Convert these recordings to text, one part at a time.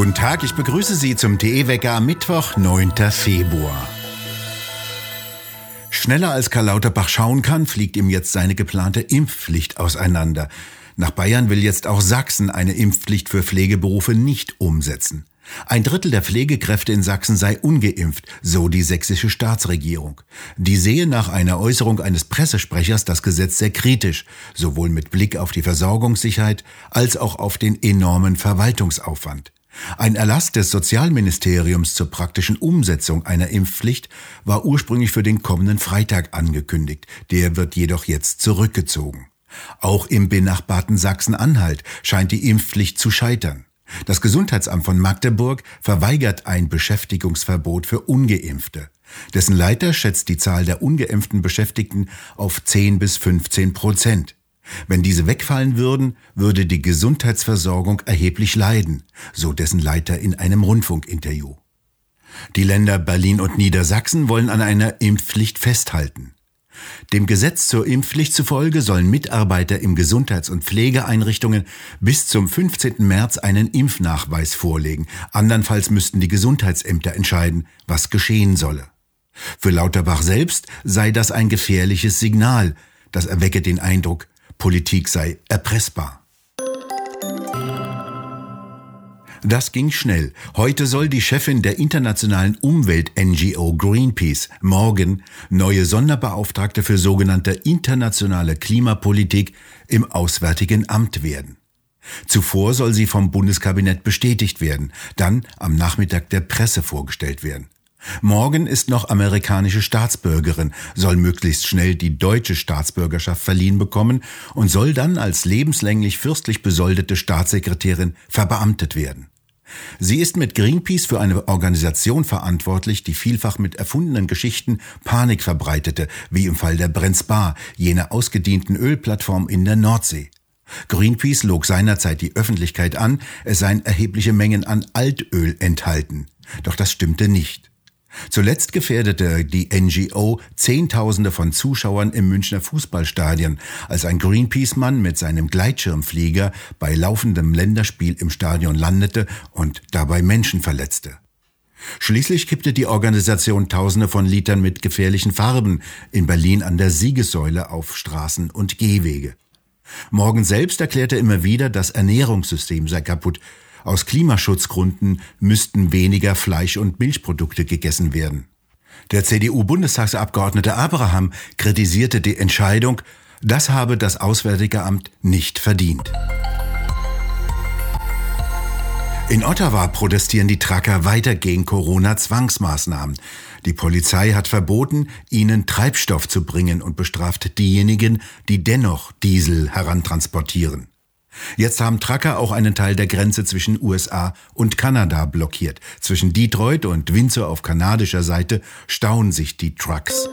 Guten Tag, ich begrüße Sie zum TE-Wecker am Mittwoch, 9. Februar. Schneller als Karl Lauterbach schauen kann, fliegt ihm jetzt seine geplante Impfpflicht auseinander. Nach Bayern will jetzt auch Sachsen eine Impfpflicht für Pflegeberufe nicht umsetzen. Ein Drittel der Pflegekräfte in Sachsen sei ungeimpft, so die sächsische Staatsregierung. Die sehe nach einer Äußerung eines Pressesprechers das Gesetz sehr kritisch, sowohl mit Blick auf die Versorgungssicherheit als auch auf den enormen Verwaltungsaufwand. Ein Erlass des Sozialministeriums zur praktischen Umsetzung einer Impfpflicht war ursprünglich für den kommenden Freitag angekündigt, der wird jedoch jetzt zurückgezogen. Auch im benachbarten Sachsen-Anhalt scheint die Impfpflicht zu scheitern. Das Gesundheitsamt von Magdeburg verweigert ein Beschäftigungsverbot für ungeimpfte. Dessen Leiter schätzt die Zahl der ungeimpften Beschäftigten auf 10 bis 15 Prozent. Wenn diese wegfallen würden, würde die Gesundheitsversorgung erheblich leiden, so dessen Leiter in einem Rundfunkinterview. Die Länder Berlin und Niedersachsen wollen an einer Impfpflicht festhalten. Dem Gesetz zur Impfpflicht zufolge sollen Mitarbeiter im Gesundheits- und Pflegeeinrichtungen bis zum 15. März einen Impfnachweis vorlegen. Andernfalls müssten die Gesundheitsämter entscheiden, was geschehen solle. Für Lauterbach selbst sei das ein gefährliches Signal. Das erwecke den Eindruck, Politik sei erpressbar. Das ging schnell. Heute soll die Chefin der internationalen Umwelt-NGO Greenpeace morgen neue Sonderbeauftragte für sogenannte internationale Klimapolitik im Auswärtigen Amt werden. Zuvor soll sie vom Bundeskabinett bestätigt werden, dann am Nachmittag der Presse vorgestellt werden. Morgen ist noch amerikanische Staatsbürgerin, soll möglichst schnell die deutsche Staatsbürgerschaft verliehen bekommen und soll dann als lebenslänglich fürstlich besoldete Staatssekretärin verbeamtet werden. Sie ist mit Greenpeace für eine Organisation verantwortlich, die vielfach mit erfundenen Geschichten Panik verbreitete, wie im Fall der Brenzbar, jener ausgedienten Ölplattform in der Nordsee. Greenpeace log seinerzeit die Öffentlichkeit an, es seien erhebliche Mengen an Altöl enthalten. Doch das stimmte nicht. Zuletzt gefährdete die NGO Zehntausende von Zuschauern im Münchner Fußballstadion, als ein Greenpeace-Mann mit seinem Gleitschirmflieger bei laufendem Länderspiel im Stadion landete und dabei Menschen verletzte. Schließlich kippte die Organisation Tausende von Litern mit gefährlichen Farben in Berlin an der Siegessäule auf Straßen und Gehwege. Morgen selbst erklärte immer wieder, das Ernährungssystem sei kaputt aus Klimaschutzgründen müssten weniger Fleisch- und Milchprodukte gegessen werden. Der CDU-Bundestagsabgeordnete Abraham kritisierte die Entscheidung, das habe das Auswärtige Amt nicht verdient. In Ottawa protestieren die Trucker weiter gegen Corona-Zwangsmaßnahmen. Die Polizei hat verboten, ihnen Treibstoff zu bringen und bestraft diejenigen, die dennoch Diesel herantransportieren. Jetzt haben Trucker auch einen Teil der Grenze zwischen USA und Kanada blockiert. Zwischen Detroit und Windsor auf kanadischer Seite stauen sich die Trucks.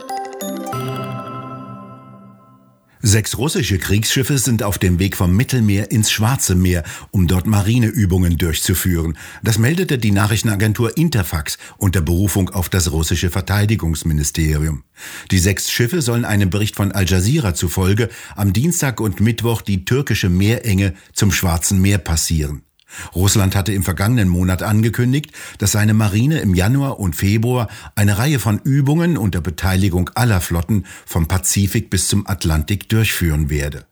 Sechs russische Kriegsschiffe sind auf dem Weg vom Mittelmeer ins Schwarze Meer, um dort Marineübungen durchzuführen. Das meldete die Nachrichtenagentur Interfax unter Berufung auf das russische Verteidigungsministerium. Die sechs Schiffe sollen einem Bericht von Al Jazeera zufolge am Dienstag und Mittwoch die türkische Meerenge zum Schwarzen Meer passieren. Russland hatte im vergangenen Monat angekündigt, dass seine Marine im Januar und Februar eine Reihe von Übungen unter Beteiligung aller Flotten vom Pazifik bis zum Atlantik durchführen werde.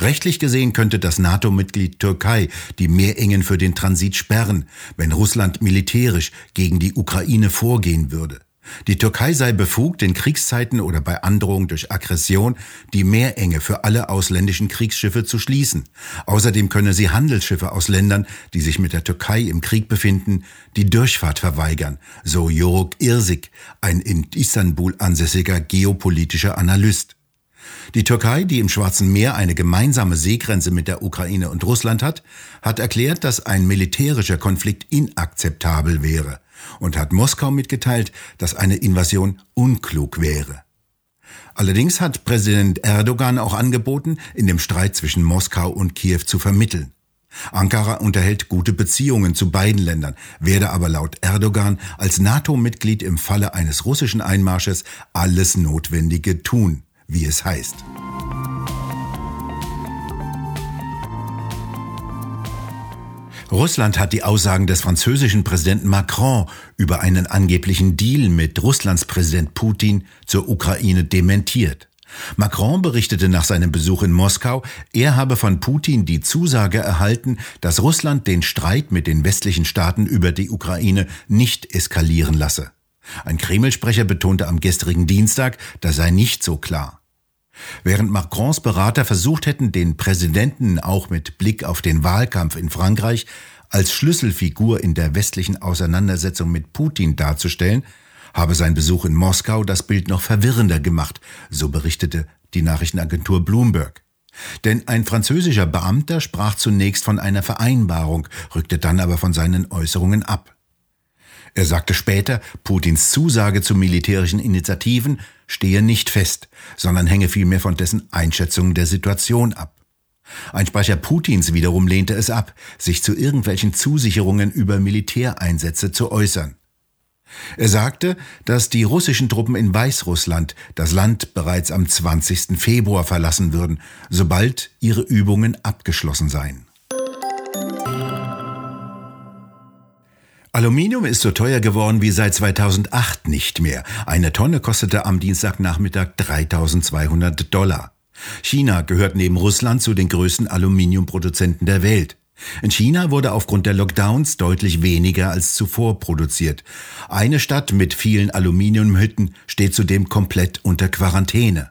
Rechtlich gesehen könnte das NATO-Mitglied Türkei die Meerengen für den Transit sperren, wenn Russland militärisch gegen die Ukraine vorgehen würde. Die Türkei sei befugt, in Kriegszeiten oder bei Androhung durch Aggression die Meerenge für alle ausländischen Kriegsschiffe zu schließen. Außerdem könne sie Handelsschiffe aus Ländern, die sich mit der Türkei im Krieg befinden, die Durchfahrt verweigern, so Joruk Irsik, ein in Istanbul ansässiger geopolitischer Analyst. Die Türkei, die im Schwarzen Meer eine gemeinsame Seegrenze mit der Ukraine und Russland hat, hat erklärt, dass ein militärischer Konflikt inakzeptabel wäre und hat Moskau mitgeteilt, dass eine Invasion unklug wäre. Allerdings hat Präsident Erdogan auch angeboten, in dem Streit zwischen Moskau und Kiew zu vermitteln. Ankara unterhält gute Beziehungen zu beiden Ländern, werde aber laut Erdogan als NATO-Mitglied im Falle eines russischen Einmarsches alles Notwendige tun, wie es heißt. Russland hat die Aussagen des französischen Präsidenten Macron über einen angeblichen Deal mit Russlands Präsident Putin zur Ukraine dementiert. Macron berichtete nach seinem Besuch in Moskau, er habe von Putin die Zusage erhalten, dass Russland den Streit mit den westlichen Staaten über die Ukraine nicht eskalieren lasse. Ein Kreml-Sprecher betonte am gestrigen Dienstag, das sei nicht so klar. Während Macrons Berater versucht hätten, den Präsidenten auch mit Blick auf den Wahlkampf in Frankreich als Schlüsselfigur in der westlichen Auseinandersetzung mit Putin darzustellen, habe sein Besuch in Moskau das Bild noch verwirrender gemacht, so berichtete die Nachrichtenagentur Bloomberg. Denn ein französischer Beamter sprach zunächst von einer Vereinbarung, rückte dann aber von seinen Äußerungen ab. Er sagte später, Putins Zusage zu militärischen Initiativen stehe nicht fest, sondern hänge vielmehr von dessen Einschätzung der Situation ab. Ein Sprecher Putins wiederum lehnte es ab, sich zu irgendwelchen Zusicherungen über Militäreinsätze zu äußern. Er sagte, dass die russischen Truppen in Weißrussland das Land bereits am 20. Februar verlassen würden, sobald ihre Übungen abgeschlossen seien. Aluminium ist so teuer geworden wie seit 2008 nicht mehr. Eine Tonne kostete am Dienstagnachmittag 3200 Dollar. China gehört neben Russland zu den größten Aluminiumproduzenten der Welt. In China wurde aufgrund der Lockdowns deutlich weniger als zuvor produziert. Eine Stadt mit vielen Aluminiumhütten steht zudem komplett unter Quarantäne.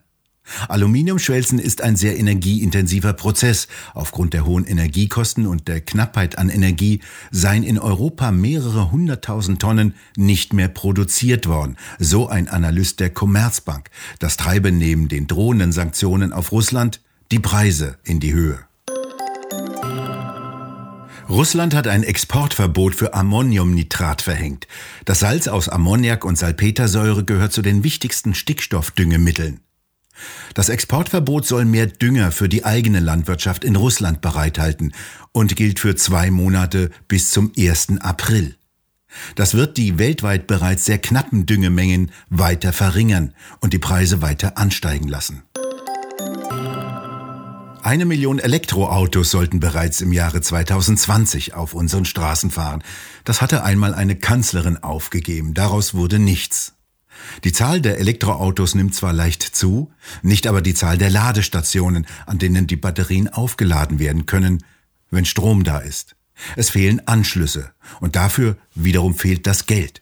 Aluminiumschwelzen ist ein sehr energieintensiver Prozess. Aufgrund der hohen Energiekosten und der Knappheit an Energie seien in Europa mehrere hunderttausend Tonnen nicht mehr produziert worden. So ein Analyst der Commerzbank. Das treibe neben den drohenden Sanktionen auf Russland die Preise in die Höhe. Russland hat ein Exportverbot für Ammoniumnitrat verhängt. Das Salz aus Ammoniak und Salpetersäure gehört zu den wichtigsten Stickstoffdüngemitteln. Das Exportverbot soll mehr Dünger für die eigene Landwirtschaft in Russland bereithalten und gilt für zwei Monate bis zum 1. April. Das wird die weltweit bereits sehr knappen Düngemengen weiter verringern und die Preise weiter ansteigen lassen. Eine Million Elektroautos sollten bereits im Jahre 2020 auf unseren Straßen fahren. Das hatte einmal eine Kanzlerin aufgegeben. Daraus wurde nichts. Die Zahl der Elektroautos nimmt zwar leicht zu, nicht aber die Zahl der Ladestationen, an denen die Batterien aufgeladen werden können, wenn Strom da ist. Es fehlen Anschlüsse und dafür wiederum fehlt das Geld.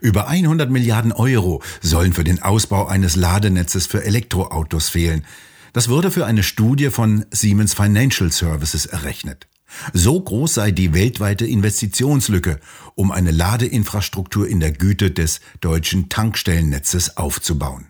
Über 100 Milliarden Euro sollen für den Ausbau eines Ladenetzes für Elektroautos fehlen. Das wurde für eine Studie von Siemens Financial Services errechnet. So groß sei die weltweite Investitionslücke, um eine Ladeinfrastruktur in der Güte des deutschen Tankstellennetzes aufzubauen.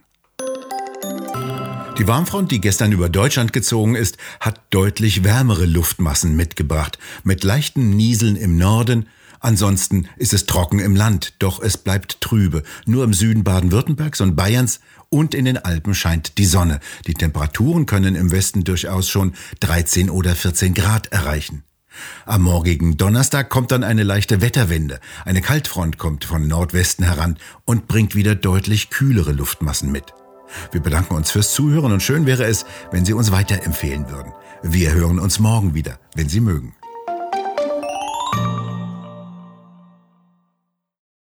Die Warmfront, die gestern über Deutschland gezogen ist, hat deutlich wärmere Luftmassen mitgebracht, mit leichten Nieseln im Norden. Ansonsten ist es trocken im Land, doch es bleibt trübe. Nur im Süden Baden-Württembergs und Bayerns und in den Alpen scheint die Sonne. Die Temperaturen können im Westen durchaus schon 13 oder 14 Grad erreichen. Am morgigen Donnerstag kommt dann eine leichte Wetterwende. Eine Kaltfront kommt von Nordwesten heran und bringt wieder deutlich kühlere Luftmassen mit. Wir bedanken uns fürs Zuhören und schön wäre es, wenn Sie uns weiterempfehlen würden. Wir hören uns morgen wieder, wenn Sie mögen.